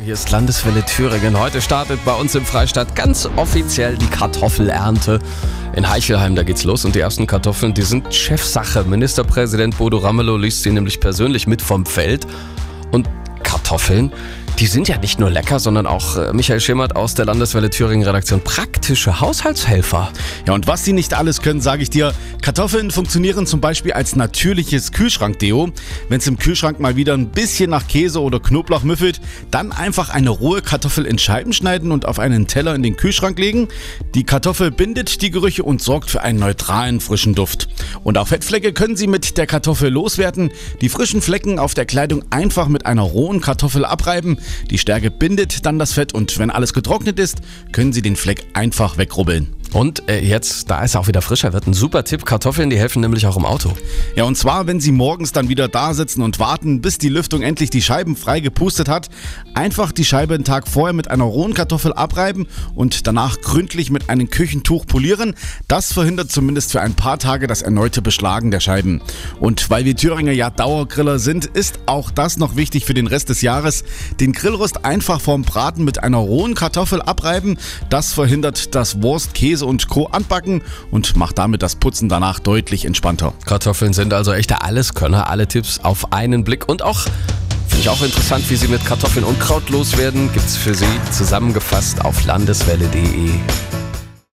Hier ist Landeswelle Thüringen. Heute startet bei uns im Freistaat ganz offiziell die Kartoffelernte. In Heichelheim, da geht's los und die ersten Kartoffeln, die sind Chefsache. Ministerpräsident Bodo Ramelow liest sie nämlich persönlich mit vom Feld. Und Kartoffeln, die sind ja nicht nur lecker, sondern auch äh, Michael Schimmert aus der Landeswelle Thüringen Redaktion praktische Haushaltshelfer. Ja, und was sie nicht alles können, sage ich dir. Kartoffeln funktionieren zum Beispiel als natürliches Kühlschrankdeo. Wenn es im Kühlschrank mal wieder ein bisschen nach Käse oder Knoblauch müffelt, dann einfach eine rohe Kartoffel in Scheiben schneiden und auf einen Teller in den Kühlschrank legen. Die Kartoffel bindet die Gerüche und sorgt für einen neutralen, frischen Duft. Und auch Fettflecke können Sie mit der Kartoffel loswerden. Die frischen Flecken auf der Kleidung einfach mit einer rohen Kartoffel abreiben. Die Stärke bindet dann das Fett und wenn alles getrocknet ist, können Sie den Fleck einfach wegrubbeln. Und äh, jetzt, da es auch wieder frischer wird, ein super Tipp. Kartoffeln, die helfen nämlich auch im Auto. Ja, und zwar, wenn Sie morgens dann wieder da sitzen und warten, bis die Lüftung endlich die Scheiben frei gepustet hat, einfach die Scheibe einen Tag vorher mit einer rohen Kartoffel abreiben und danach gründlich mit einem Küchentuch polieren. Das verhindert zumindest für ein paar Tage das erneute Beschlagen der Scheiben. Und weil wir Thüringer ja Dauergriller sind, ist auch das noch wichtig für den Rest des Jahres. Den Grillrost einfach vorm Braten mit einer rohen Kartoffel abreiben. Das verhindert das Wurst, Käse Käse und Co. anbacken und macht damit das Putzen danach deutlich entspannter. Kartoffeln sind also echte Alleskönner, alle Tipps auf einen Blick und auch Finde ich auch interessant, wie Sie mit Kartoffeln und Kraut loswerden. Gibt es für Sie zusammengefasst auf landeswelle.de.